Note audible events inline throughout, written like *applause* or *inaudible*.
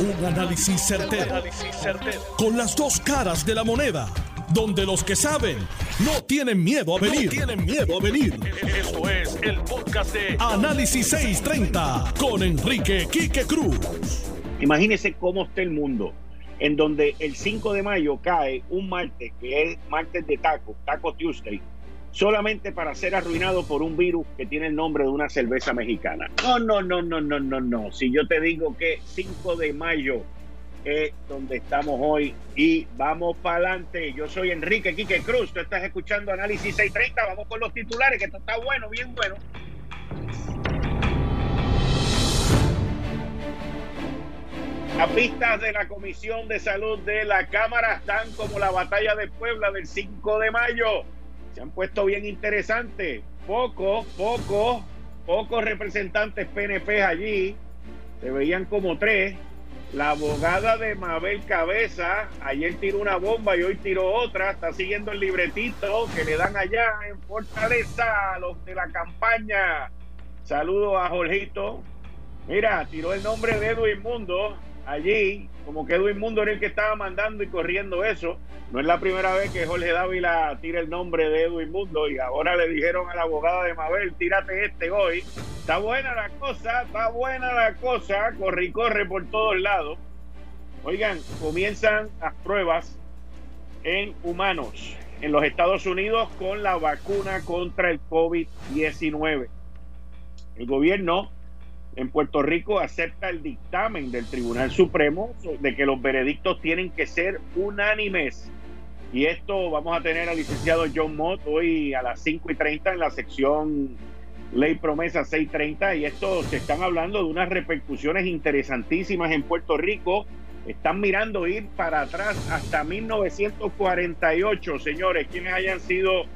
Un análisis certero, Con las dos caras de la moneda. Donde los que saben no tienen miedo a venir. tienen miedo a venir. Esto es el podcast de Análisis 630 con Enrique Quique Cruz. Imagínese cómo está el mundo. En donde el 5 de mayo cae un martes, que es martes de taco, Taco Tuesday solamente para ser arruinado por un virus que tiene el nombre de una cerveza mexicana. No, no, no, no, no, no, no. Si yo te digo que 5 de mayo es donde estamos hoy y vamos para adelante. Yo soy Enrique Quique Cruz, tú estás escuchando Análisis 630, vamos con los titulares, que esto está bueno, bien bueno. Las pistas de la Comisión de Salud de la Cámara están como la batalla de Puebla del 5 de mayo se han puesto bien interesantes. Pocos, pocos, pocos representantes PNP allí. Se veían como tres. La abogada de Mabel Cabeza ayer tiró una bomba y hoy tiró otra. Está siguiendo el libretito que le dan allá en Fortaleza los de la campaña. Saludo a Jorgito. Mira, tiró el nombre de Edwin Mundo allí, como que Edwin Mundo era el que estaba mandando y corriendo eso. No es la primera vez que Jorge Dávila tira el nombre de Edwin Mundo y ahora le dijeron a la abogada de Mabel, tírate este hoy. Está buena la cosa, está buena la cosa, corre y corre por todos lados. Oigan, comienzan las pruebas en humanos en los Estados Unidos con la vacuna contra el COVID-19. El gobierno en Puerto Rico acepta el dictamen del Tribunal Supremo de que los veredictos tienen que ser unánimes. Y esto vamos a tener al licenciado John Mott hoy a las 5 y 30 en la sección Ley Promesa 630. Y esto se están hablando de unas repercusiones interesantísimas en Puerto Rico. Están mirando ir para atrás hasta 1948, señores, quienes hayan sido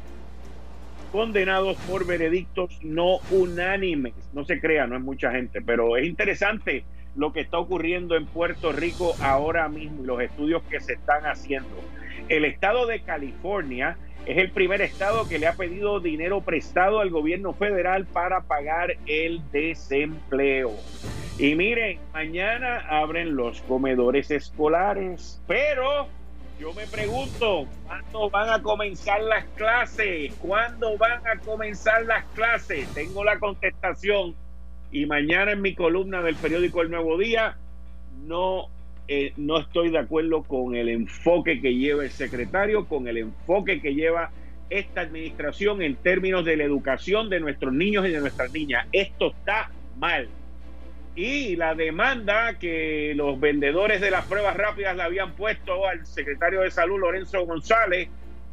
condenados por veredictos no unánimes. No se crea, no es mucha gente, pero es interesante lo que está ocurriendo en Puerto Rico ahora mismo y los estudios que se están haciendo. El estado de California es el primer estado que le ha pedido dinero prestado al gobierno federal para pagar el desempleo. Y miren, mañana abren los comedores escolares, pero yo me pregunto, ¿cuándo van a comenzar las clases? ¿Cuándo van a comenzar las clases? Tengo la contestación y mañana en mi columna del periódico El Nuevo Día no, eh, no estoy de acuerdo con el enfoque que lleva el secretario, con el enfoque que lleva esta administración en términos de la educación de nuestros niños y de nuestras niñas. Esto está mal y la demanda que los vendedores de las pruebas rápidas le habían puesto al secretario de salud Lorenzo González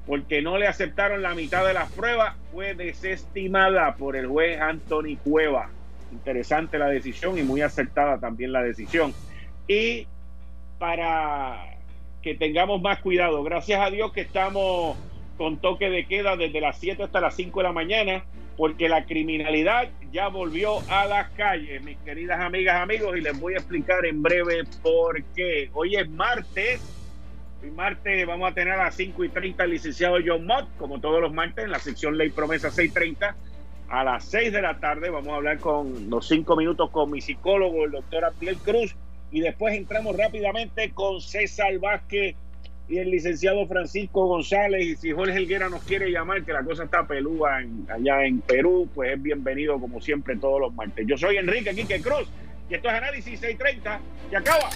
porque no le aceptaron la mitad de las pruebas fue desestimada por el juez Anthony Cueva. Interesante la decisión y muy acertada también la decisión. Y para que tengamos más cuidado, gracias a Dios que estamos con toque de queda desde las 7 hasta las 5 de la mañana porque la criminalidad ya volvió a las calles, mis queridas amigas, amigos, y les voy a explicar en breve por qué. Hoy es martes, hoy martes vamos a tener a las 5 y 30 al licenciado John Mott, como todos los martes, en la sección Ley Promesa 630. A las 6 de la tarde vamos a hablar con los 5 minutos con mi psicólogo, el doctor Abdiel Cruz, y después entramos rápidamente con César Vázquez y el licenciado Francisco González. Y si Jorge Helguera nos quiere llamar, que la cosa está pelúa allá en Perú, pues es bienvenido como siempre todos los martes. Yo soy Enrique Quique Cruz y esto es Análisis 630 y acaba.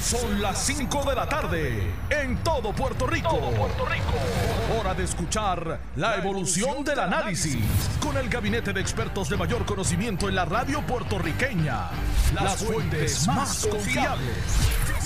Son las 5 de la tarde en todo Puerto Rico. Puerto Rico. Hora de escuchar la evolución del análisis con el gabinete de expertos de mayor conocimiento en la radio puertorriqueña. Las fuentes más confiables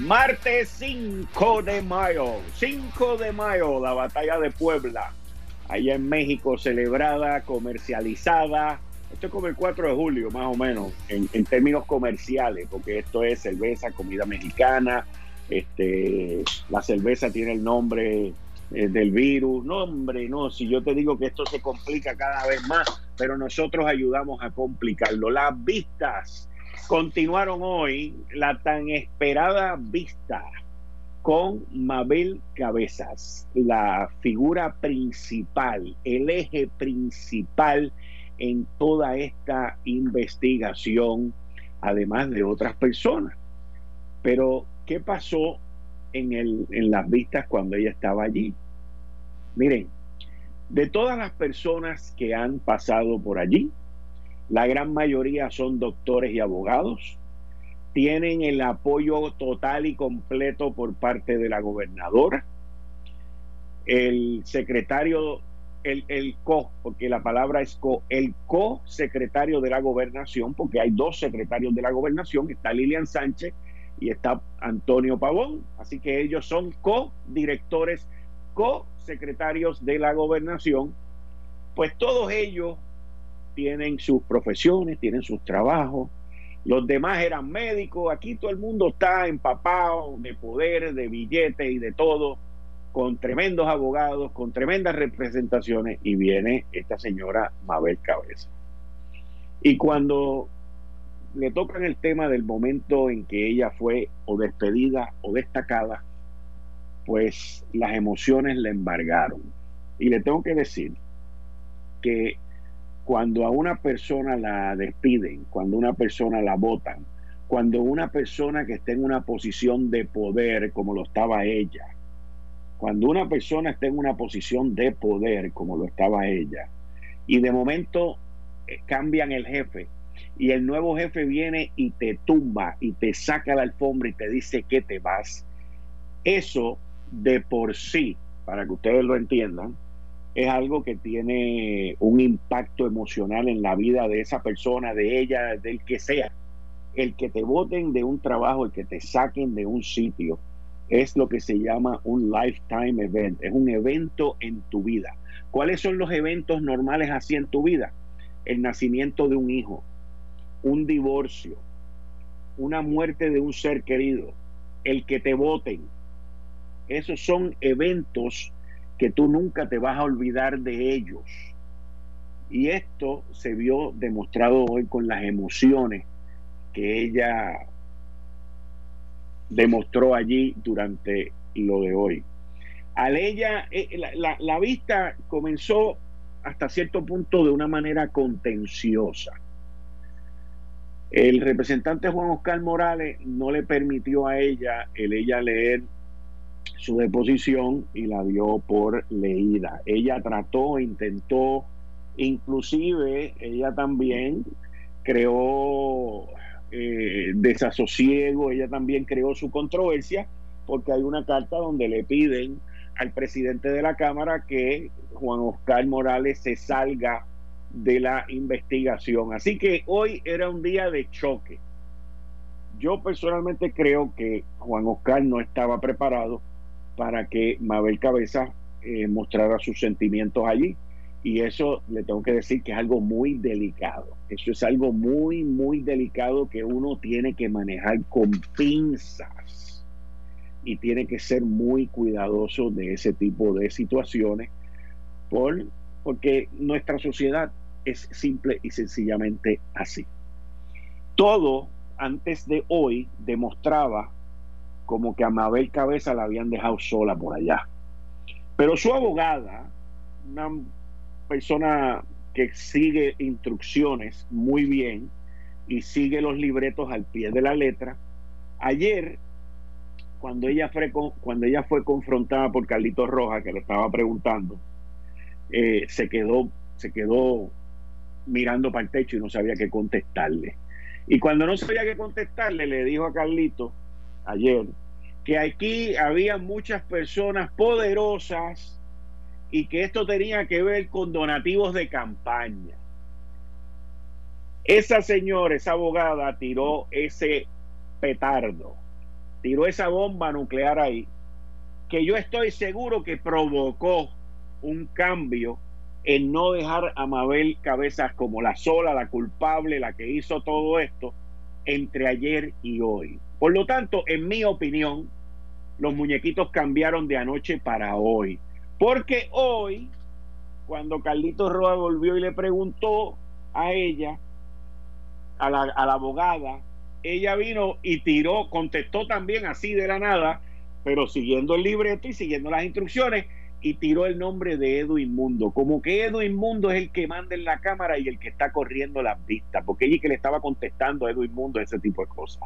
Martes 5 de mayo, 5 de mayo, la batalla de Puebla, allá en México, celebrada, comercializada. Esto es como el 4 de julio, más o menos, en, términos comerciales, porque esto es cerveza, comida mexicana, este, la cerveza tiene el nombre eh, del virus. No, hombre, no, si yo te digo que esto se complica cada vez más, pero nosotros ayudamos a complicarlo. Las vistas continuaron hoy, la tan esperada vista con Mabel Cabezas, la figura principal, el eje principal en toda esta investigación, además de otras personas. Pero, ¿qué pasó en, el, en las vistas cuando ella estaba allí? Miren, de todas las personas que han pasado por allí, la gran mayoría son doctores y abogados, tienen el apoyo total y completo por parte de la gobernadora, el secretario, el, el co, porque la palabra es co, el co-secretario de la gobernación, porque hay dos secretarios de la gobernación, está Lilian Sánchez y está Antonio Pavón, así que ellos son co-directores, co-secretarios de la gobernación, pues todos ellos tienen sus profesiones, tienen sus trabajos, los demás eran médicos, aquí todo el mundo está empapado de poder, de billetes y de todo, con tremendos abogados, con tremendas representaciones, y viene esta señora Mabel Cabeza. Y cuando le tocan el tema del momento en que ella fue o despedida o destacada, pues las emociones le embargaron. Y le tengo que decir que cuando a una persona la despiden, cuando una persona la votan, cuando una persona que está en una posición de poder como lo estaba ella, cuando una persona está en una posición de poder como lo estaba ella, y de momento eh, cambian el jefe y el nuevo jefe viene y te tumba y te saca la alfombra y te dice que te vas, eso de por sí, para que ustedes lo entiendan, es algo que tiene un impacto emocional en la vida de esa persona, de ella, del que sea. El que te voten de un trabajo, el que te saquen de un sitio, es lo que se llama un lifetime event, es un evento en tu vida. ¿Cuáles son los eventos normales así en tu vida? El nacimiento de un hijo, un divorcio, una muerte de un ser querido, el que te voten. Esos son eventos que tú nunca te vas a olvidar de ellos. Y esto se vio demostrado hoy con las emociones que ella demostró allí durante lo de hoy. Al ella, eh, la, la vista comenzó hasta cierto punto de una manera contenciosa. El representante Juan Oscar Morales no le permitió a ella el ella leer su deposición y la dio por leída. Ella trató, intentó, inclusive ella también creó eh, desasosiego, ella también creó su controversia porque hay una carta donde le piden al presidente de la Cámara que Juan Oscar Morales se salga de la investigación. Así que hoy era un día de choque. Yo personalmente creo que Juan Oscar no estaba preparado para que Mabel Cabeza eh, mostrara sus sentimientos allí. Y eso le tengo que decir que es algo muy delicado. Eso es algo muy, muy delicado que uno tiene que manejar con pinzas y tiene que ser muy cuidadoso de ese tipo de situaciones por, porque nuestra sociedad es simple y sencillamente así. Todo antes de hoy demostraba como que a Mabel Cabeza la habían dejado sola por allá. Pero su abogada, una persona que sigue instrucciones muy bien y sigue los libretos al pie de la letra, ayer cuando ella fue, confrontada por Carlitos Roja, que le estaba preguntando, eh, se, quedó, se quedó mirando para el techo y no sabía qué contestarle. Y cuando no sabía qué contestarle, le dijo a Carlitos ayer que aquí había muchas personas poderosas y que esto tenía que ver con donativos de campaña. Esa señora, esa abogada, tiró ese petardo, tiró esa bomba nuclear ahí, que yo estoy seguro que provocó un cambio en no dejar a Mabel Cabezas como la sola, la culpable, la que hizo todo esto, entre ayer y hoy. Por lo tanto, en mi opinión, los muñequitos cambiaron de anoche para hoy. Porque hoy, cuando Carlitos Roa volvió y le preguntó a ella, a la, abogada, ella vino y tiró, contestó también así de la nada, pero siguiendo el libreto y siguiendo las instrucciones, y tiró el nombre de Edwin Mundo, como que Edwin Mundo es el que manda en la cámara y el que está corriendo las vistas, porque ella que le estaba contestando a Edwin Mundo ese tipo de cosas.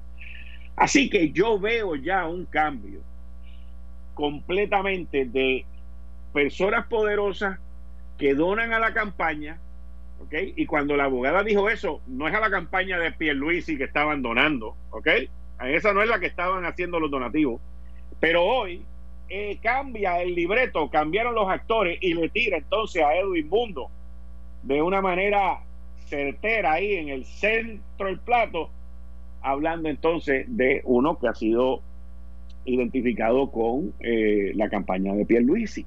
Así que yo veo ya un cambio completamente de personas poderosas que donan a la campaña, ¿ok? Y cuando la abogada dijo eso, no es a la campaña de Pierluisi que estaban donando, ¿ok? Esa no es la que estaban haciendo los donativos. Pero hoy eh, cambia el libreto, cambiaron los actores y le tira entonces a Edwin Mundo de una manera certera ahí en el centro del plato, hablando entonces de uno que ha sido identificado con eh, la campaña de Pierluisi.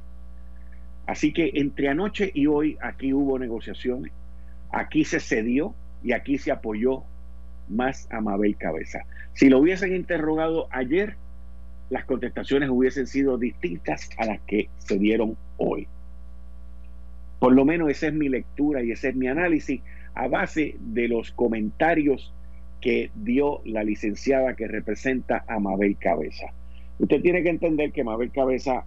Así que entre anoche y hoy aquí hubo negociaciones, aquí se cedió y aquí se apoyó más a Mabel Cabeza. Si lo hubiesen interrogado ayer, las contestaciones hubiesen sido distintas a las que se dieron hoy. Por lo menos esa es mi lectura y ese es mi análisis a base de los comentarios que dio la licenciada que representa a Mabel Cabeza. Usted tiene que entender que Mabel Cabeza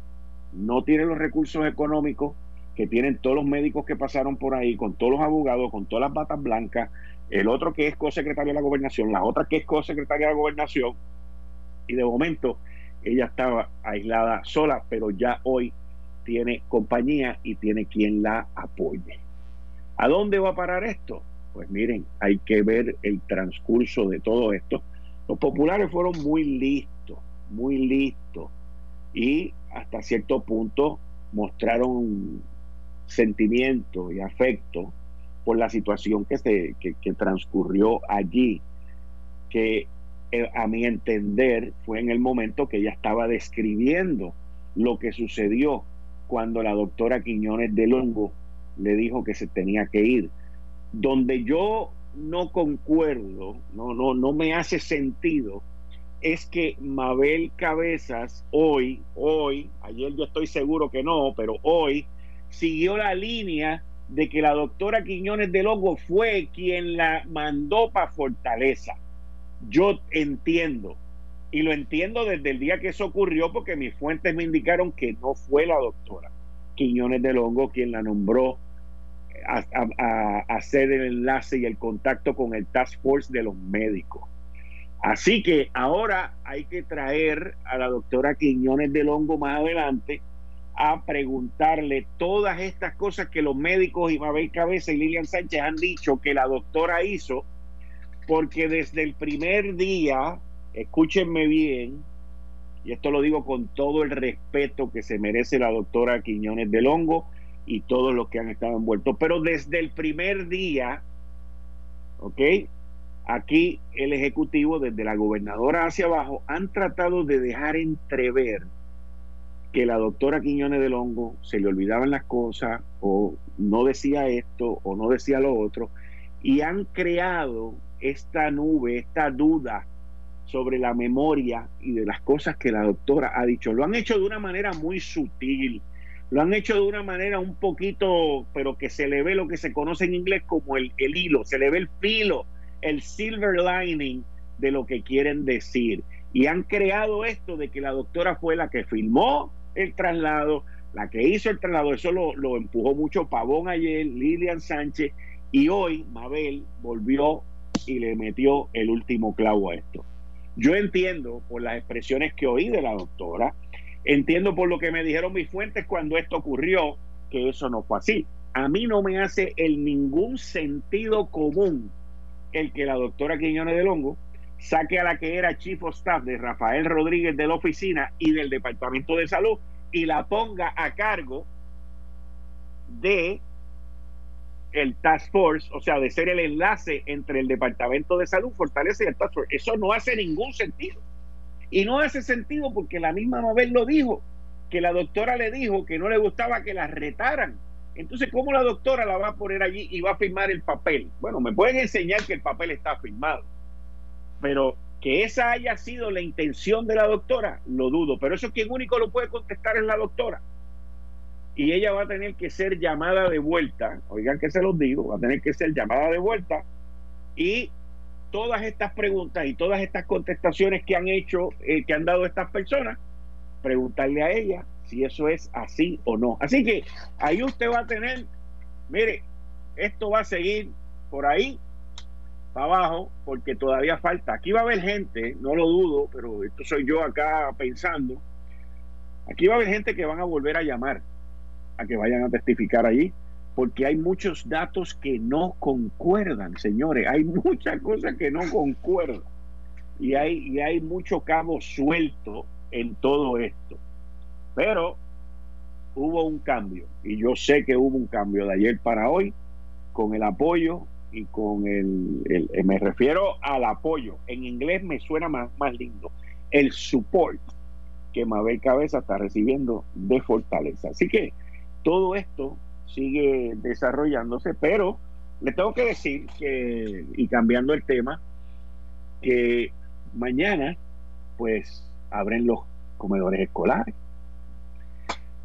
no tiene los recursos económicos que tienen todos los médicos que pasaron por ahí, con todos los abogados, con todas las batas blancas, el otro que es co-secretario de la gobernación, la otra que es co-secretaria de la gobernación, y de momento ella estaba aislada sola, pero ya hoy tiene compañía y tiene quien la apoye. ¿A dónde va a parar esto? Pues miren, hay que ver el transcurso de todo esto. Los populares fueron muy listos, muy listos, y hasta cierto punto mostraron sentimiento y afecto por la situación que, se, que, transcurrió allí, que eh, a mi entender, fue en el momento que ella estaba describiendo lo que sucedió cuando la doctora Quiñones de Longo le dijo que se tenía que ir. Donde yo no concuerdo, no, no, no me hace sentido, es que Mabel Cabezas hoy, hoy, ayer yo estoy seguro que no, pero hoy siguió la línea de que la doctora Quiñones de Longo fue quien la mandó para Fortaleza. Yo entiendo, y lo entiendo desde el día que eso ocurrió, porque mis fuentes me indicaron que no fue la doctora Quiñones de Longo quien la nombró a, hacer el enlace y el contacto con el Task Force de los médicos. Así que ahora hay que traer a la doctora Quiñones de Longo más adelante a preguntarle todas estas cosas que los médicos y Mabel Cabeza y Lilian Sánchez han dicho que la doctora hizo porque desde el primer día, escúchenme bien, y esto lo digo con todo el respeto que se merece la doctora Quiñones del Hongo y todos los que han estado envueltos, pero desde el primer día, ¿ok? Aquí el Ejecutivo, desde la gobernadora hacia abajo, han tratado de dejar entrever que la doctora Quiñones del Hongo se le olvidaban las cosas o no decía esto o no decía lo otro y han creado esta nube, esta duda sobre la memoria y de las cosas que la doctora ha dicho. Lo han hecho de una manera muy sutil, lo han hecho de una manera un poquito, pero que se le ve lo que se conoce en inglés como el, el hilo, se le ve el filo, el silver lining de lo que quieren decir. Y han creado esto de que la doctora fue la que filmó el traslado, la que hizo el traslado, eso lo, lo empujó mucho Pavón ayer, Lilian Sánchez, y hoy Mabel volvió y le metió el último clavo a esto. Yo entiendo por las expresiones que oí de la doctora, entiendo por lo que me dijeron mis fuentes cuando esto ocurrió, que eso no fue así. A mí no me hace el ningún sentido común el que la doctora Quiñones de Longo saque a la que era chief of staff de Rafael Rodríguez de la oficina y del Departamento de Salud y la ponga a cargo de el Task Force, o sea, de ser el enlace entre el Departamento de Salud, Fortaleza y el Task Force. Eso no hace ningún sentido. Y no hace sentido porque la misma Mabel lo dijo, que la doctora le dijo que no le gustaba que la retaran. Entonces, ¿cómo la doctora la va a poner allí y va a firmar el papel? Bueno, me pueden enseñar que el papel está firmado, pero Que esa haya sido la intención de la doctora, lo dudo, pero eso quien único lo puede contestar es la doctora. Y ella va a tener que ser llamada de vuelta, oigan que se los digo, va a tener que ser llamada de vuelta y todas estas preguntas y todas estas contestaciones que han hecho, eh, que han dado estas personas, preguntarle a ella si eso es así o no. Así que ahí usted va a tener, mire, esto va a seguir por ahí para abajo porque todavía falta. Aquí va a haber gente, no lo dudo, pero esto soy yo acá pensando. Aquí va a haber gente que van a volver a llamar a que vayan a testificar allí porque hay muchos datos que no concuerdan, señores. Hay muchas cosas que no concuerdan y hay, y hay mucho cabo suelto en todo esto. Pero hubo un cambio y yo sé que hubo un cambio de ayer para hoy con el apoyo y con el, eh, me refiero al apoyo, en inglés me suena más, más lindo, el support que Mabel Cabeza está recibiendo de Fortaleza. Así que todo esto sigue desarrollándose, pero le tengo que decir que, y cambiando el tema, que mañana pues abren los comedores escolares.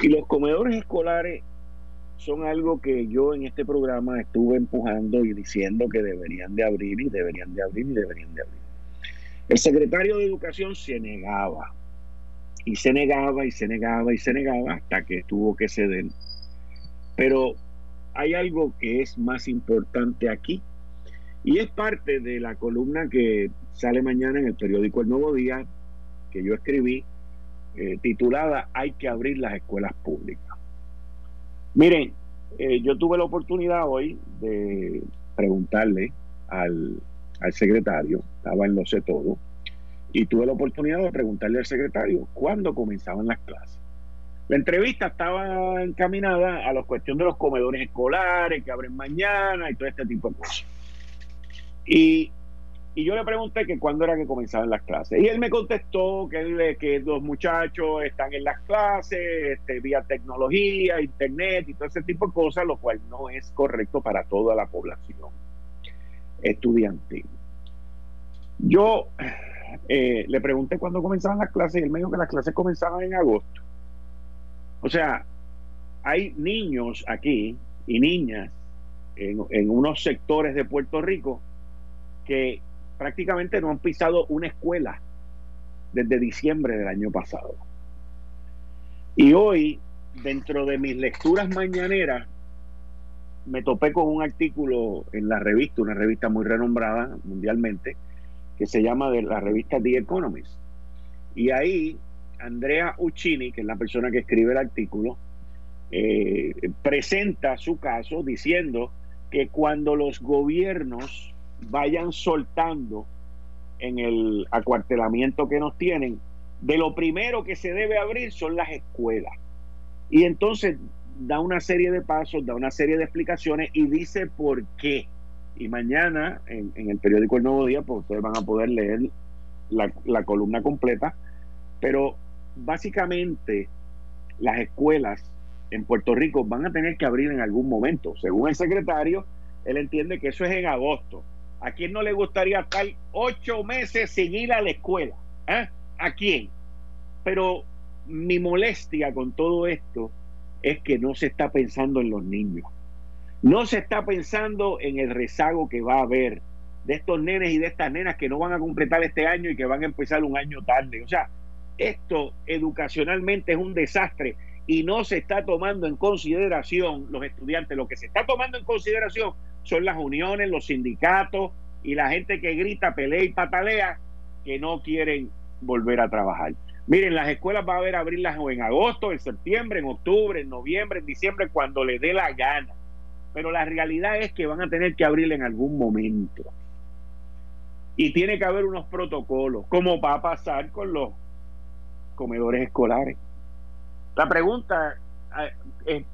Y los comedores escolares son algo que yo en este programa estuve empujando y diciendo que deberían de abrir y deberían de abrir y deberían de abrir. El secretario de Educación se negaba y se negaba y se negaba y se negaba hasta que tuvo que ceder. Pero hay algo que es más importante aquí y es parte de la columna que sale mañana en el periódico El Nuevo Día que yo escribí eh, titulada Hay que abrir las escuelas públicas. Miren, eh, yo tuve la oportunidad hoy de preguntarle al, secretario, estaba en lo sé todo, y tuve la oportunidad de preguntarle al secretario cuándo comenzaban las clases. La entrevista estaba encaminada a la cuestión de los comedores escolares que abren mañana y todo este tipo de cosas. Y y yo le pregunté que cuándo era que comenzaban las clases. Y él me contestó que, los muchachos están en las clases este, vía tecnología, internet y todo ese tipo de cosas, lo cual no es correcto para toda la población estudiantil. Yo eh, le pregunté cuándo comenzaban las clases y él me dijo que las clases comenzaban en agosto. O sea, hay niños aquí y niñas en, unos sectores de Puerto Rico que prácticamente no han pisado una escuela desde diciembre del año pasado. Y hoy, dentro de mis lecturas mañaneras, me topé con un artículo en la revista, una revista muy renombrada mundialmente, que se llama la revista The Economist. Y ahí Andrea Uccini, que es la persona que escribe el artículo, eh, presenta su caso diciendo que cuando los gobiernos vayan soltando en el acuartelamiento que nos tienen, de lo primero que se debe abrir son las escuelas. Y entonces da una serie de pasos, da una serie de explicaciones y dice por qué. Y mañana en, el periódico El Nuevo Día, pues ustedes van a poder leer la, la columna completa. Pero básicamente las escuelas en Puerto Rico van a tener que abrir en algún momento. Según el secretario, él entiende que eso es en agosto. ¿A quién no le gustaría estar ocho meses sin ir a la escuela? ¿Eh? ¿A quién? Pero mi molestia con todo esto es que no se está pensando en los niños. No se está pensando en el rezago que va a haber de estos nenes y de estas nenas que no van a completar este año y que van a empezar un año tarde. O sea, esto educacionalmente es un desastre y no se está tomando en consideración los estudiantes. Lo que se está tomando en consideración son las uniones, los sindicatos y la gente que grita, pelea y patalea que no quieren volver a trabajar. Miren, las escuelas va a haber abrirlas en agosto, en septiembre, en octubre, en noviembre, en diciembre, cuando les dé la gana. Pero la realidad es que van a tener que abrir en algún momento. Y tiene que haber unos protocolos, como va a pasar con los comedores escolares. La pregunta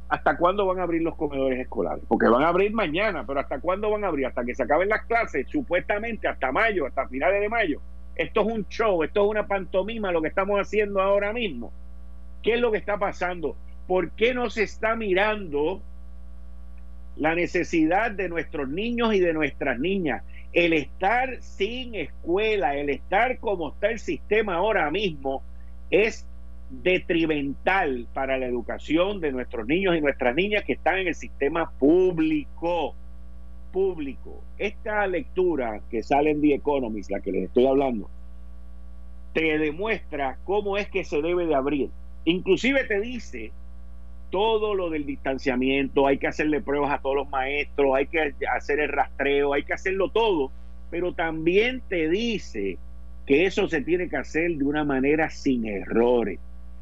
¿hasta cuándo van a abrir los comedores escolares? Porque van a abrir mañana, pero ¿hasta cuándo van a abrir? Hasta que se acaben las clases, supuestamente hasta mayo, hasta finales de mayo. Esto es un show, esto es una pantomima lo que estamos haciendo ahora mismo. ¿Qué es lo que está pasando? ¿Por qué no se está mirando la necesidad de nuestros niños y de nuestras niñas? El estar sin escuela, el estar como está el sistema ahora mismo, es detrimental para la educación de nuestros niños y nuestras niñas que están en el sistema público. Público. Esta lectura que sale en The Economist, la que les estoy hablando, te demuestra cómo es que se debe de abrir. Inclusive te dice todo lo del distanciamiento, hay que hacerle pruebas a todos los maestros, hay que hacer el rastreo, hay que hacerlo todo, pero también te dice que eso se tiene que hacer de una manera sin errores.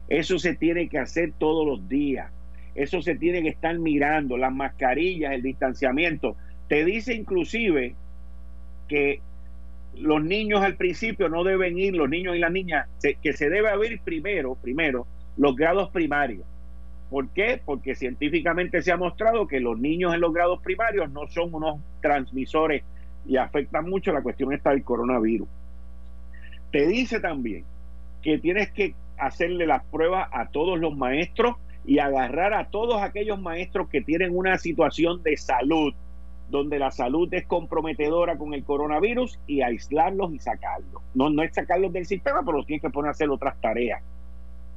Eso se tiene que hacer todos los días. Eso se tiene que estar mirando, las mascarillas, el distanciamiento. Te dice inclusive que los niños al principio no deben ir, los niños y las niñas, que se debe abrir primero, primero, los grados primarios. ¿Por qué? Porque científicamente se ha mostrado que los niños en los grados primarios no son unos transmisores y afectan mucho la cuestión esta del coronavirus. Te dice también que tienes que hacerle las pruebas a todos los maestros y agarrar a todos aquellos maestros que tienen una situación de salud, donde la salud es comprometedora con el coronavirus y aislarlos y sacarlos. No, no es sacarlos del sistema, pero los tienes que poner a hacer otras tareas,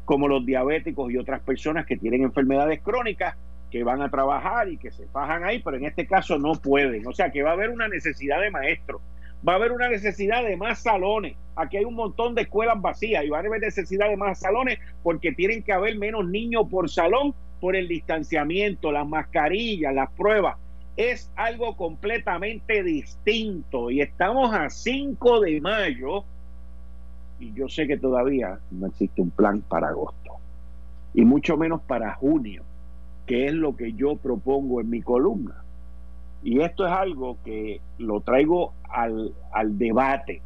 como los diabéticos y otras personas que tienen enfermedades crónicas que van a trabajar y que se fajan ahí, pero en este caso no pueden. O sea que va a haber una necesidad de maestros va a haber una necesidad de más salones. Aquí hay un montón de escuelas vacías y va a haber necesidad de más salones porque tienen que haber menos niños por salón por el distanciamiento, las mascarillas, las pruebas. Es algo completamente distinto y estamos a 5 de mayo y yo sé que todavía no existe un plan para agosto y mucho menos para junio, que es lo que yo propongo en mi columna. Y esto es algo que lo traigo al, al debate,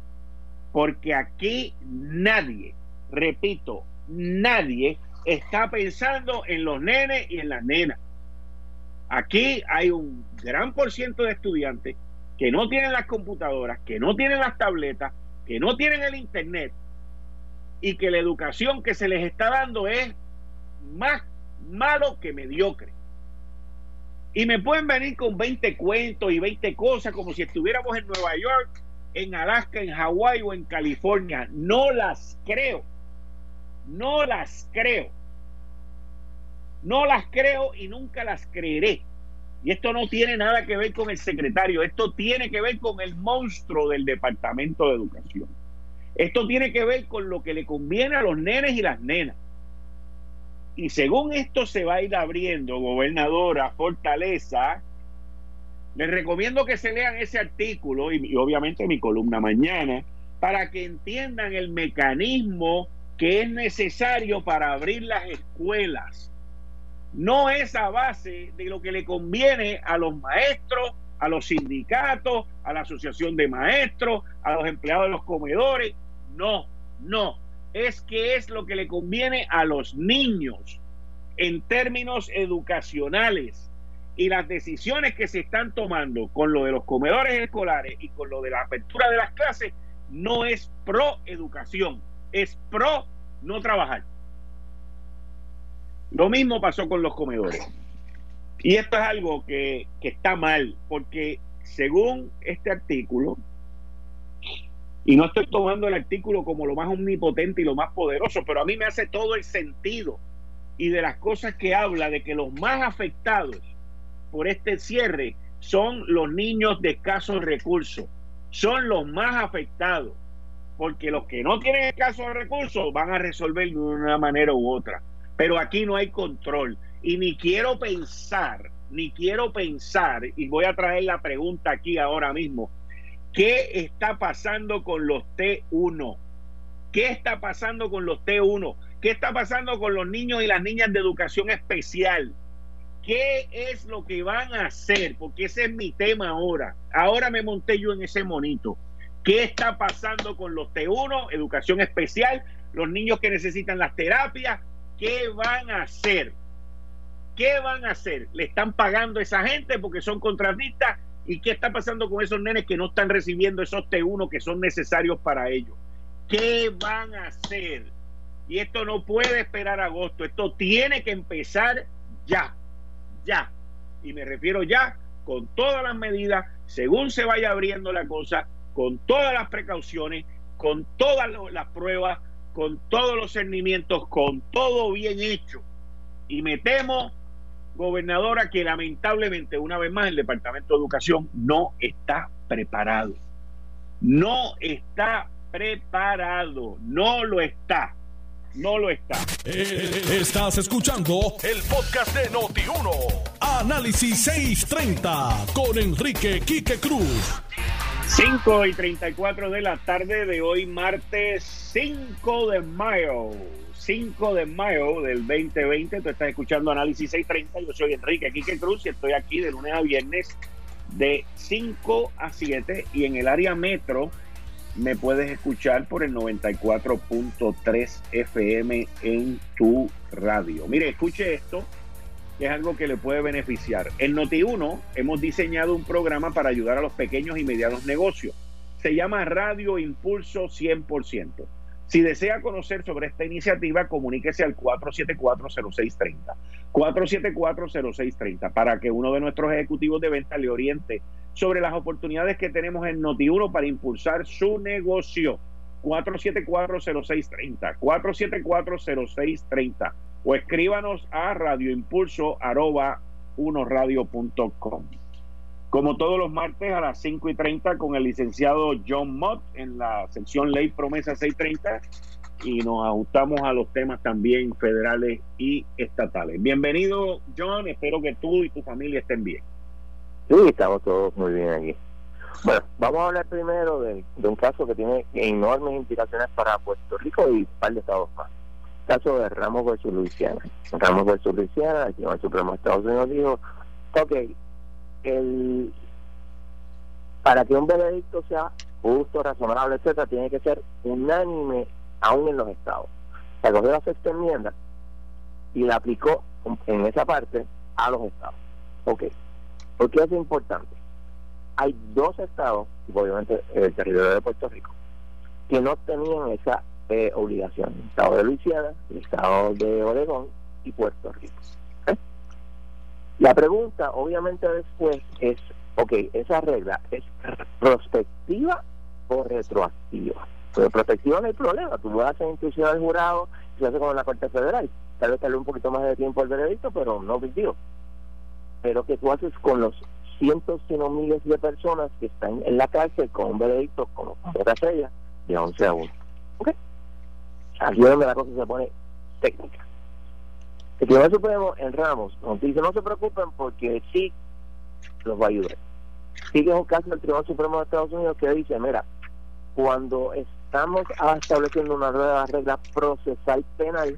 porque aquí nadie, repito, nadie está pensando en los nenes y en las nenas. Aquí hay un gran por ciento de estudiantes que no tienen las computadoras, que no tienen las tabletas, que no tienen el internet y que la educación que se les está dando es más malo que mediocre. Y me pueden venir con 20 cuentos y 20 cosas como si estuviéramos en Nueva York, en Alaska, en Hawái o en California. No las creo. No las creo. No las creo y nunca las creeré. Y esto no tiene nada que ver con el secretario, esto tiene que ver con el monstruo del Departamento de Educación. Esto tiene que ver con lo que le conviene a los nenes y las nenas. Y según esto se va a ir abriendo, gobernadora, Fortaleza, les recomiendo que se lean ese artículo y, obviamente mi columna mañana para que entiendan el mecanismo que es necesario para abrir las escuelas. No es a base de lo que le conviene a los maestros, a los sindicatos, a la asociación de maestros, a los empleados de los comedores. No, no es que es lo que le conviene a los niños en términos educacionales y las decisiones que se están tomando con lo de los comedores escolares y con lo de la apertura de las clases no es pro educación, es pro no trabajar. Lo mismo pasó con los comedores. Y esto es algo que, que está mal, porque según este artículo, y no estoy tomando el artículo como lo más omnipotente y lo más poderoso, pero a mí me hace todo el sentido. Y de las cosas que habla de que los más afectados por este cierre son los niños de escasos recursos. Son los más afectados. Porque los que no tienen escasos recursos van a resolver de una manera u otra. Pero aquí no hay control. Y ni quiero pensar, ni quiero pensar, y voy a traer la pregunta aquí ahora mismo, ¿Qué está pasando con los T1? ¿Qué está pasando con los T1? ¿Qué está pasando con los niños y las niñas de educación especial? ¿Qué es lo que van a hacer? Porque ese es mi tema ahora. Ahora me monté yo en ese monito. ¿Qué está pasando con los T1, educación especial, los niños que necesitan las terapias? ¿Qué van a hacer? ¿Qué van a hacer? ¿Le están pagando a esa gente porque son contratistas? ¿Y qué está pasando con esos nenes que no están recibiendo esos T1 que son necesarios para ellos? ¿Qué van a hacer? Y esto no puede esperar agosto, esto tiene que empezar ya, ya. Y me refiero ya con todas las medidas, según se vaya abriendo la cosa, con todas las precauciones, con todas las pruebas, con todos los cernimientos, con todo bien hecho. Y me temo, gobernadora, que lamentablemente, una vez más, el Departamento de Educación no está preparado. No está preparado, no lo está. No lo está. Eh, estás escuchando el podcast de Noti1. Análisis 630 con Enrique Quique Cruz. 5 y 34 de la tarde de hoy, martes 5 de mayo. 5 de mayo del 2020. Tú estás escuchando Análisis 630. Yo soy Enrique Quique Cruz y estoy aquí de lunes a viernes de 5 a 7 y en el área metro me puedes escuchar por el 94.3 FM en tu radio. Mire, escuche esto, es algo que le puede beneficiar. En Noti1 hemos diseñado un programa para ayudar a los pequeños y medianos negocios. Se llama Radio Impulso 100%. Si desea conocer sobre esta iniciativa, comuníquese al 474-0630. 474-0630 para que uno de nuestros ejecutivos de venta le oriente sobre las oportunidades que tenemos en Noti1 para impulsar su negocio. 474-0630. 474-0630. O escríbanos a radioimpulso arroba unoradio.com. Como todos los martes a las 5 y 30 con el licenciado John Mott en la sección Ley Promesa 630 y nos ajustamos a los temas también federales y estatales. Bienvenido John, espero que tú y tu familia estén bien. Sí, estamos todos muy bien aquí. Bueno, vamos a hablar primero de, un caso que tiene enormes implicaciones para Puerto Rico y un par de estados más. El caso de Ramos versus Luisiana. Ramos versus Luisiana, el Tribunal Supremo de Estados Unidos dijo, ok, el, para que un veredicto sea justo, razonable, etcétera, tiene que ser unánime aún en los estados. Se acogió la sexta enmienda y la aplicó en esa parte a los estados. Ok, ¿por qué es importante? Hay dos estados, obviamente el territorio de Puerto Rico, que no tenían esa eh, obligación. El estado de Luisiana, el estado de Oregón y Puerto Rico. La pregunta, obviamente, después es, ok, esa regla es prospectiva o retroactiva. Pero prospectiva no hay problema, tú vas a hacer instrucción al jurado, se hace como en la Corte Federal. Tal vez sale un poquito más de tiempo el veredicto, pero no big Pero que tú haces con los cientos, sino miles de personas que están en la cárcel con un veredicto como todas ellas de 11 a 1. ¿Ok? Aquí es donde la cosa se pone técnica. El Tribunal Supremo en Ramos nos dice no se preocupen porque sí los va a ayudar. Sí que es un caso del Tribunal Supremo de Estados Unidos que dice, mira, cuando estamos estableciendo una nueva regla procesal penal,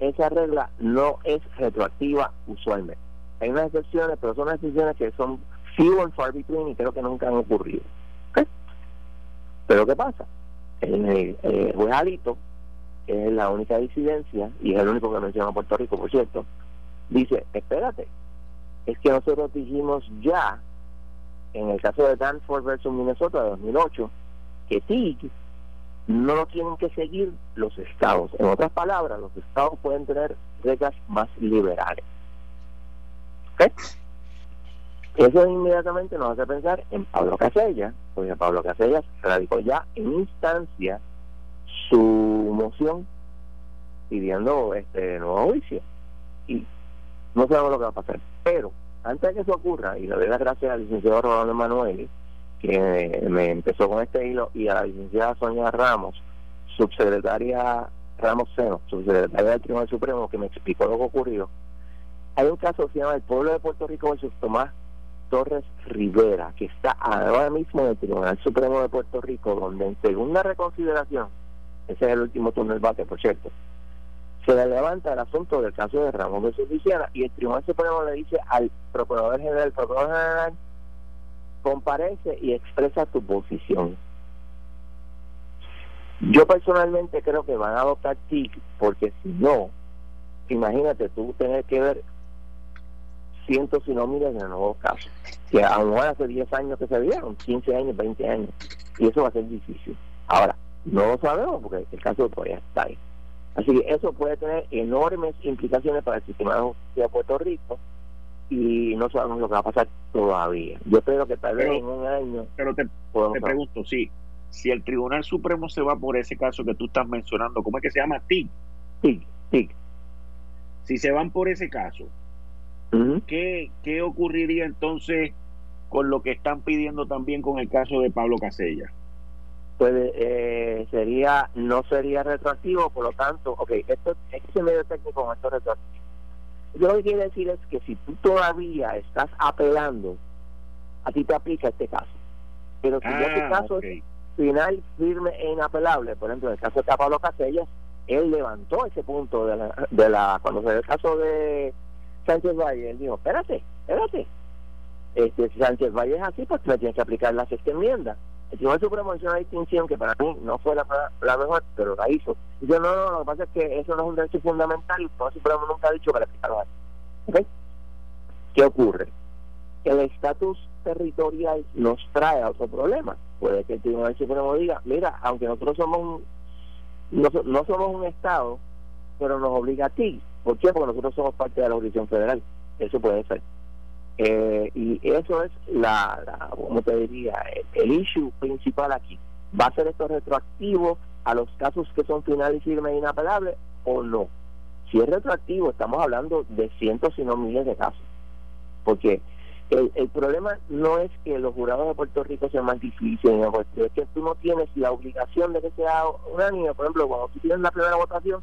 esa regla no es retroactiva usualmente. Hay unas excepciones, pero son excepciones que son few and far between y creo que nunca han ocurrido. Pero ¿qué pasa? El, el juez Alito que es la única disidencia, y es el único que menciona Puerto Rico, por cierto, dice, espérate, es que nosotros dijimos ya, en el caso de Danforth versus Minnesota de 2008, que TIG no lo tienen que seguir los estados. En otras palabras, los estados pueden tener reglas más liberales. Eso inmediatamente nos hace pensar en Pablo Casella, porque Pablo Casella radicó ya en instancia su moción pidiendo este nuevo juicio. Y no sabemos lo que va a pasar. Pero antes de que eso ocurra y le doy las gracias al licenciado Rolando Emanuel que me empezó con este hilo y a la licenciada Sonia Ramos subsecretaria Ramos Seno subsecretaria del Tribunal Supremo que me explicó lo que ocurrió hay un caso que se llama el pueblo de Puerto Rico versus Tomás Torres Rivera, que está ahora mismo en el Tribunal Supremo de Puerto Rico, donde en segunda reconsideración ese es el último túnel bate, por cierto, se le levanta el asunto del caso de Ramón de Luisiana y el Tribunal Supremo le dice al Procurador General, el Procurador General comparece y expresa tu posición. Yo personalmente creo que van a adoptar TIC porque si no, imagínate tú tener que ver cientos y no miles de nuevos casos, que aún hace 10 años que se vieron, 15 años, 20 años, y eso va a ser difícil. Ahora, no lo sabemos porque el caso todavía está ahí. Así que eso puede tener enormes implicaciones para el sistema de justicia de Puerto Rico y no sabemos lo que va a pasar todavía. Yo espero que tal vez en un año. Pero te, te pregunto, sí, si el Tribunal Supremo se va por ese caso que tú estás mencionando, ¿cómo es que se llama? TIC. TIC, TIC. Si se van por ese caso, ¿qué, ¿qué ocurriría entonces con lo que están pidiendo también con el caso de Pablo Casella? Pues eh, sería, no sería retroactivo, por lo tanto, ok, esto, este medio técnico con esto retroactivo. Yo lo que quiero decir es que si tú todavía estás apelando, a ti te aplica este caso. Pero si este caso es final, firme e inapelable, por ejemplo, en el caso de Pablo Casellas, él levantó ese punto de la, de la cuando se dio el caso de Sánchez Valle, él dijo, espérate, espérate. Este, si Sánchez Valle es así, pues me tienes que aplicar la sexta enmienda. El Tribunal Supremo hizo una distinción que para mí no fue la, la mejor, pero la hizo. Dice, no, no, lo que pasa es que eso no es un derecho fundamental y el Tribunal Supremo nunca ha dicho para aplicarlo así. ¿Okay? ¿Qué ocurre? El estatus territorial nos trae a otro problema. Puede que el Tribunal Supremo diga, mira, aunque nosotros somos un, no, no somos un Estado, pero nos obliga a ti. ¿Por qué? Porque nosotros somos parte de la jurisdicción federal. Eso puede ser. Eh, y eso es la, la como te diría, el, issue principal aquí. ¿Va a ser esto retroactivo a los casos que son finales firmes e inapelables o no? Si es retroactivo, estamos hablando de cientos, si no miles de casos. Porque el, el problema no es que los jurados de Puerto Rico sean más difíciles, es que tú no tienes la obligación de que sea unánime. Por ejemplo, cuando tú tienes la primera votación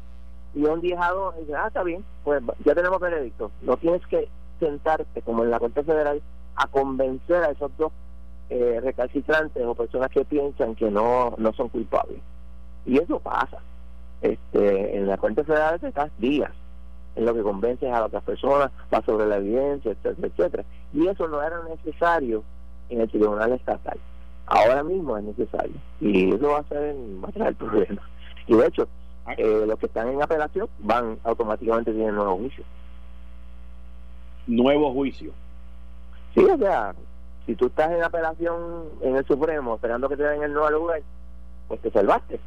y un 10 a 2, dices, ah, está bien, pues ya tenemos veredicto. No tienes que sentarte, como en la Corte Federal, a convencer a esos dos eh, recalcitrantes o personas que piensan que no, no son culpables. Y eso pasa. Este, en la Corte Federal estás días en lo que convences a otras personas, va sobre la evidencia, etcétera, etcétera. Y eso no era necesario en el Tribunal Estatal. Ahora mismo es necesario. Y eso va a ser va a traer problemas. Y de hecho, eh, los que están en apelación van automáticamente tienen nuevo juicio nuevo juicio. Sí, o sea, si tú estás en apelación en el Supremo esperando que te den el nuevo lugar, pues te salvaste.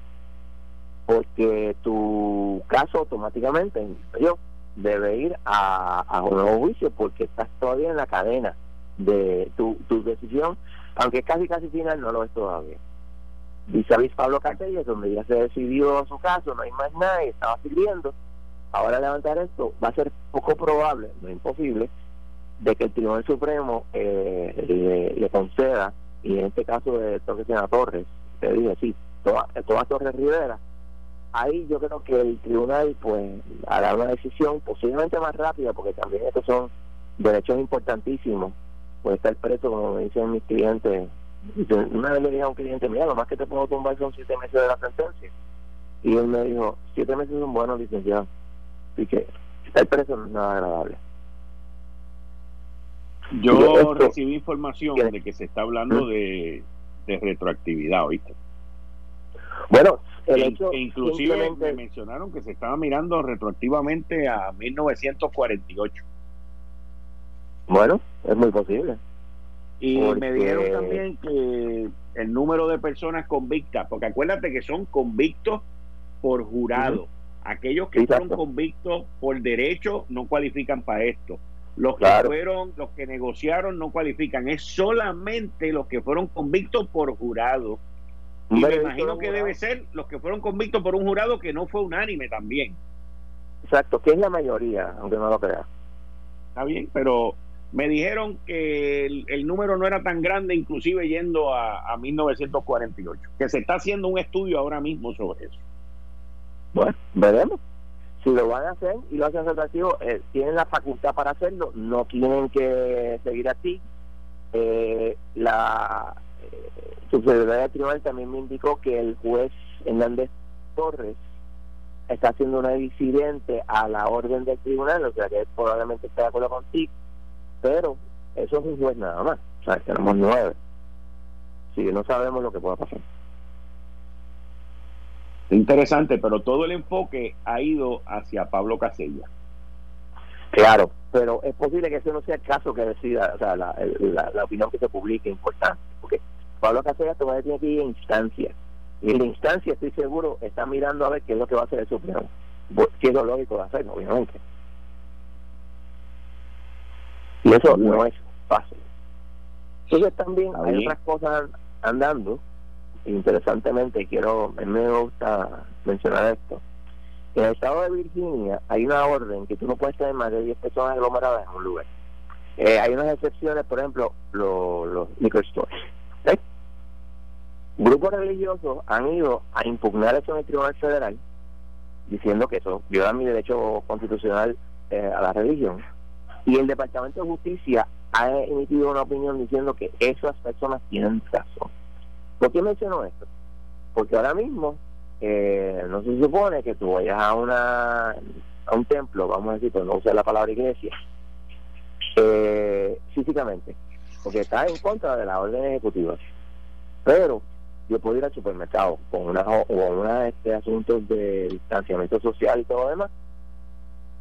Porque tu caso automáticamente yo, debe ir a, un nuevo juicio porque estás todavía en la cadena de tu, tu decisión, aunque casi casi final no lo es todavía. Vis Pablo es donde ya se decidió su caso, no hay más nada y estaba sirviendo. Ahora levantar esto va a ser poco probable, no imposible, de que el Tribunal Supremo eh, le, conceda, y en este caso de Torres Torres, te dije, sí, todas toda Torres Rivera, ahí yo creo que el tribunal pues hará una decisión posiblemente más rápida, porque también estos son derechos importantísimos, puede estar preso, como me dicen mis clientes, una vez le dije a un cliente, mira, lo más que te puedo tumbar son siete meses de la sentencia. Y él me dijo, siete meses son buenos, licenciado. Así que el precio no es nada agradable. Yo recibí información de que se está hablando de, de retroactividad, ¿oíste? Bueno, el hecho, inclusive me mencionaron que se estaba mirando retroactivamente a 1948. Bueno, es muy posible. Y me dijeron también que el número de personas convictas, porque acuérdate que son convictos por jurado. Aquellos que fueron convictos por derecho no cualifican para esto. Los que fueron, los que negociaron no cualifican. Es solamente los que fueron convictos por jurado. Y me imagino que debe ser los que fueron convictos por un jurado que no fue unánime también. Exacto, que es la mayoría, aunque no lo crea. Está bien, pero me dijeron que el, número no era tan grande, inclusive yendo a, a 1948, que se está haciendo un estudio ahora mismo sobre eso. Bueno, veremos. Si lo van a hacer y lo hacen atractivo, eh, tienen la facultad para hacerlo, no tienen que seguir así. Eh, la eh, subsecretaria Tribunal también me indicó que el juez Hernández Torres está haciendo una disidente a la orden del tribunal, o sea que probablemente está de acuerdo contigo, pero eso es un juez nada más, o sea, tenemos nueve. Así que no sabemos lo que pueda pasar. Interesante, pero todo el enfoque ha ido hacia Pablo Casella. Claro, pero es posible que ese no sea el caso que decida, o sea, la, la, opinión que se publique importante, porque Pablo Casella todavía tiene que ir a instancia. Y en la instancia, estoy seguro, está mirando a ver qué es lo que va a hacer el Supremo. Que es lo lógico de hacer, obviamente. Y eso no es fácil. Entonces también hay otras cosas andando. Interesantemente, quiero, me gusta mencionar esto. En el estado de Virginia hay una orden que tú no puedes tener más de 10 personas aglomeradas en un lugar. Eh, hay unas excepciones, por ejemplo, los, los liquor stores. Grupos religiosos han ido a impugnar eso en el Tribunal Federal diciendo que eso viola mi derecho constitucional eh, a la religión. Y el Departamento de Justicia ha emitido una opinión diciendo que esas personas tienen razón. ¿Por qué menciono esto? Porque ahora mismo eh, no se supone que tú vayas a una a un templo, vamos a decir, pero no usar la palabra iglesia, eh, físicamente, porque está en contra de la orden ejecutiva. Pero yo puedo ir al supermercado con una o una este asuntos de distanciamiento social y todo lo demás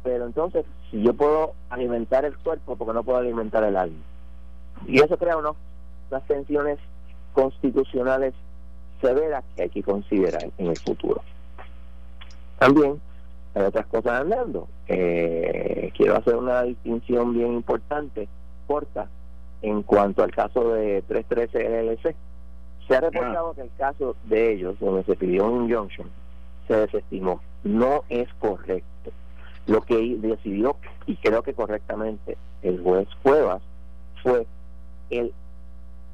pero entonces si yo puedo alimentar el cuerpo porque no puedo alimentar el alma y eso crea unas tensiones constitucionales severas que hay que considerar en el futuro. También hay otras cosas andando. Eh, quiero hacer una distinción bien importante corta en cuanto al caso de 313 LLC se ha reportado que el caso de ellos, donde se pidió un injunction, se desestimó. No es correcto. Lo que decidió, y creo que correctamente, el juez Cuevas fue el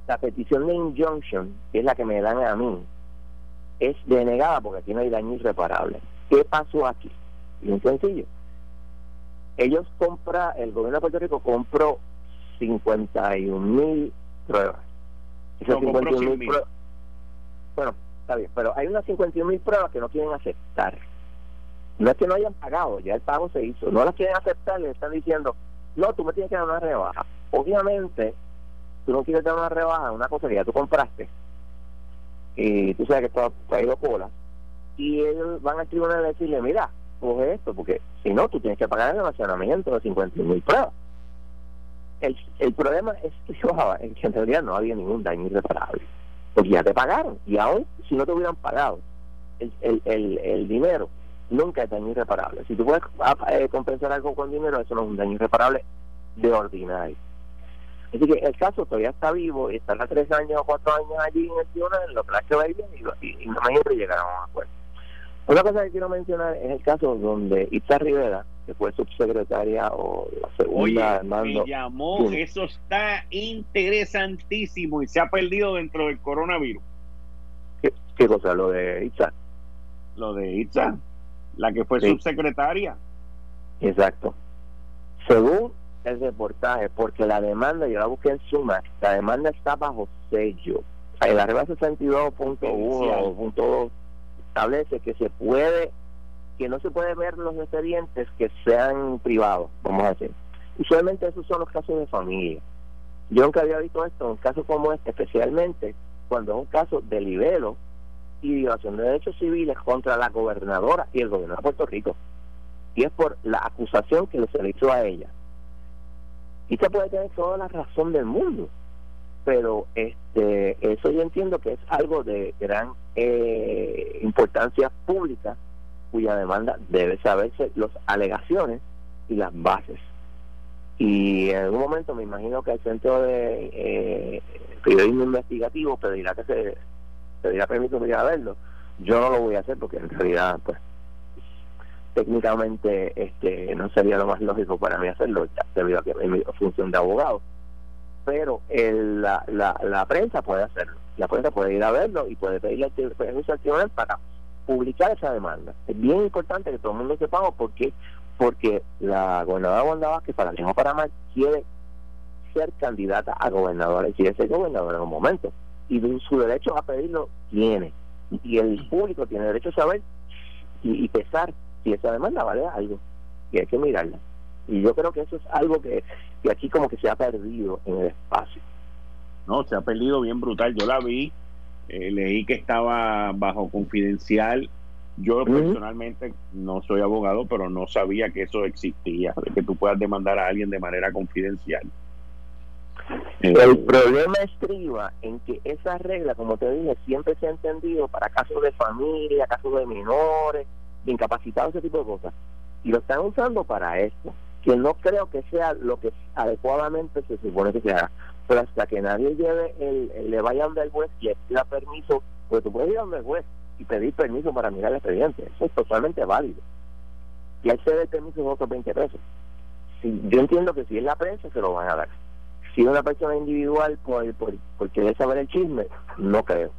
la petición de injunction, que es la que me dan a mí, es denegada porque aquí no hay daño irreparable. ¿Qué pasó aquí? Bien sencillo. Ellos compra, el gobierno de Puerto Rico compró 51 mil pruebas bueno, está bien, pero hay unas 51 mil pruebas que no quieren aceptar. No es que no hayan pagado, ya el pago se hizo. No las quieren aceptar, le están diciendo, no, tú me tienes que dar una rebaja. Obviamente, tú no quieres dar una rebaja una cosa que ya tú compraste y tú sabes que esto ha traído cola y ellos van al tribunal a decirle, mira, coge esto, porque si no, tú tienes que pagar el almacenamiento de 51 mil pruebas. El, el problema es que, *laughs* en en realidad no había ningún daño irreparable, porque ya te pagaron, y aún si no te hubieran pagado el, el, el dinero, nunca es daño irreparable. Si tú puedes ah, eh, compensar algo con dinero, eso no es un daño irreparable de ordinario. Así que el caso todavía está vivo y estará tres años o cuatro años allí en el tribunal, lo que que va a ir bien y, y, y no me llegar a un acuerdo. Una cosa que quiero mencionar es el caso donde Itza Rivera, que fue subsecretaria o la segunda Oye, Me llamó, eso está interesantísimo y se ha perdido dentro del coronavirus. ¿Qué, cosa? Lo de Itza. Lo de Itza, la que fue subsecretaria. Exacto. Según el reportaje, porque la demanda, yo la busqué en Suma, la demanda está bajo sello. En la regla 62.1 establece que se puede, que no se puede ver los expedientes que sean privados, vamos a decir. Usualmente esos son los casos de familia. Yo nunca había visto esto en un caso como este, especialmente cuando es un caso de libelo y violación de derechos civiles contra la gobernadora y el gobierno de Puerto Rico. Y es por la acusación que se le hizo a ella. Y se puede tener toda la razón del mundo pero este eso yo entiendo que es algo de gran eh, importancia pública cuya demanda debe saberse las alegaciones y las bases y en algún momento me imagino que el centro de eh, periodismo investigativo pedirá que se pedirá permiso para ir a verlo yo no lo voy a hacer porque en realidad pues técnicamente este no sería lo más lógico para mí hacerlo debido a que mi función de abogado pero el, la, la, la, prensa puede hacerlo. La prensa puede ir a verlo y puede pedirle permiso al tribunal para publicar esa demanda. Es bien importante que todo el mundo sepamos por qué. Porque la gobernadora Wanda Vázquez, para lejos para mal, quiere ser candidata a gobernadora y quiere ser gobernadora en un momento. Y su derecho a pedirlo tiene. Y el público tiene derecho a saber y, y pesar si esa demanda vale algo. Y hay que mirarla. Y yo creo que eso es algo que, aquí como que se ha perdido en el espacio. No, se ha perdido bien brutal. Yo la vi, eh, leí que estaba bajo confidencial. Yo personalmente no soy abogado, pero no sabía que eso existía, que tú puedas demandar a alguien de manera confidencial. El problema estriba en que esa regla, como te dije, siempre se ha entendido para casos de familia, casos de menores, de incapacitados, ese tipo de cosas. Y lo están usando para esto que no creo que sea lo que adecuadamente se supone que se haga. Pero hasta que nadie lleve el, le vaya donde el juez y pida permiso, pues tú puedes ir donde el juez y pedir permiso para mirar el expediente. Eso es totalmente válido. Y se el permiso de otros 20 pesos. Si, yo entiendo que si es la prensa, se lo van a dar. Si una persona individual por, por, por saber el chisme, no creo.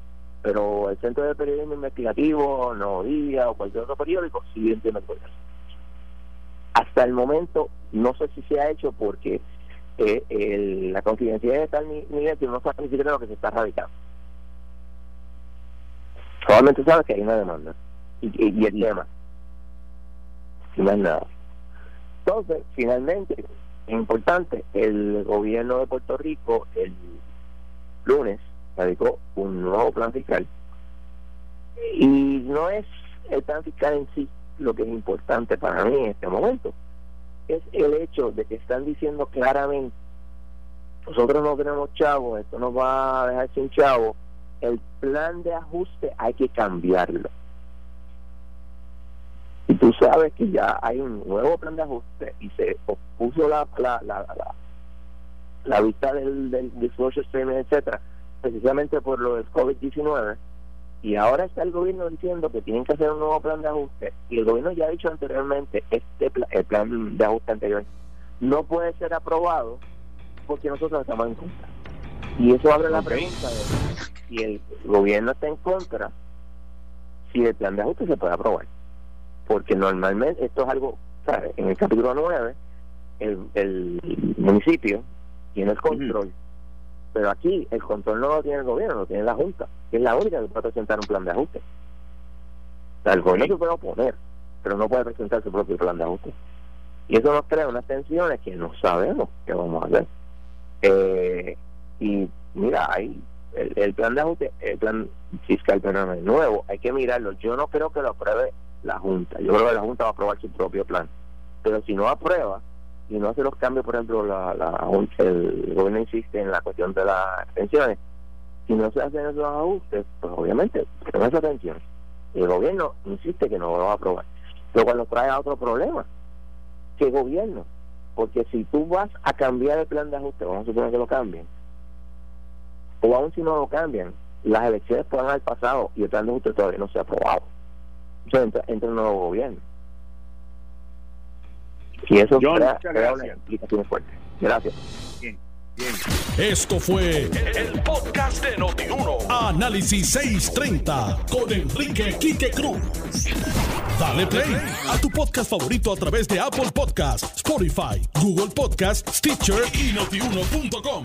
Pero el Centro de Periodismo Investigativo, No Día o cualquier otro periódico, sí entiendo Hasta el momento, no sé si se ha hecho porque eh, el, la confidencialidad está en nivel que no sabe ni siquiera lo que se está radicando. Solamente sabe que hay una demanda y, y, el tema. Y más nada. Entonces, finalmente, importante, el gobierno de Puerto Rico el lunes radicó un nuevo plan fiscal. Y no es el plan fiscal en sí lo que es importante para mí en este momento, es el hecho de que están diciendo claramente, nosotros no tenemos chavos, esto nos va a dejar sin chavos, el plan de ajuste hay que cambiarlo. Y tú sabes que ya hay un nuevo plan de ajuste y se opuso la la, la, la, vista del, del, del etcétera, precisamente por lo del COVID-19. Y ahora está el gobierno diciendo que tienen que hacer un nuevo plan de ajuste. Y el gobierno ya ha dicho anteriormente, este el plan de ajuste anterior no puede ser aprobado porque nosotros estamos en contra. Y eso abre la pregunta de si el gobierno está en contra, si el plan de ajuste se puede aprobar. Porque normalmente esto es algo, ¿sabes? en el capítulo 9, el, el municipio tiene el control. Pero aquí el control no lo tiene el gobierno, lo tiene la Junta, que es la única que puede presentar un plan de ajuste. O sea, el gobierno se puede oponer, pero no puede presentar su propio plan de ajuste. Y eso nos crea unas tensiones que no sabemos qué vamos a hacer. Eh, y mira, hay el, plan de ajuste, el plan fiscal perdón, nuevo, hay que mirarlo. Yo no creo que lo apruebe la Junta. Yo creo que la Junta va a aprobar su propio plan. Pero si no aprueba, y no hace los cambios, por ejemplo, la, el gobierno insiste en la cuestión de las pensiones, si no se hacen esos ajustes, pues obviamente no esa atención. El gobierno insiste que no lo va a aprobar. Lo cual nos trae a otro problema. ¿Qué gobierno? Porque si tú vas a cambiar el plan de ajuste, vamos a suponer que lo cambien, o aún si no lo cambian, las elecciones pueden haber pasado y el plan de ajuste todavía no se ha aprobado. Entonces entra, un nuevo gobierno. Y eso crea, una implicación fuerte. Gracias. Bien, bien. Esto fue el, podcast de Notiuno. Análisis 630 con Enrique Quique Cruz. Dale play a tu podcast favorito a través de Apple Podcasts, Spotify, Google Podcasts, Stitcher y notiuno.com.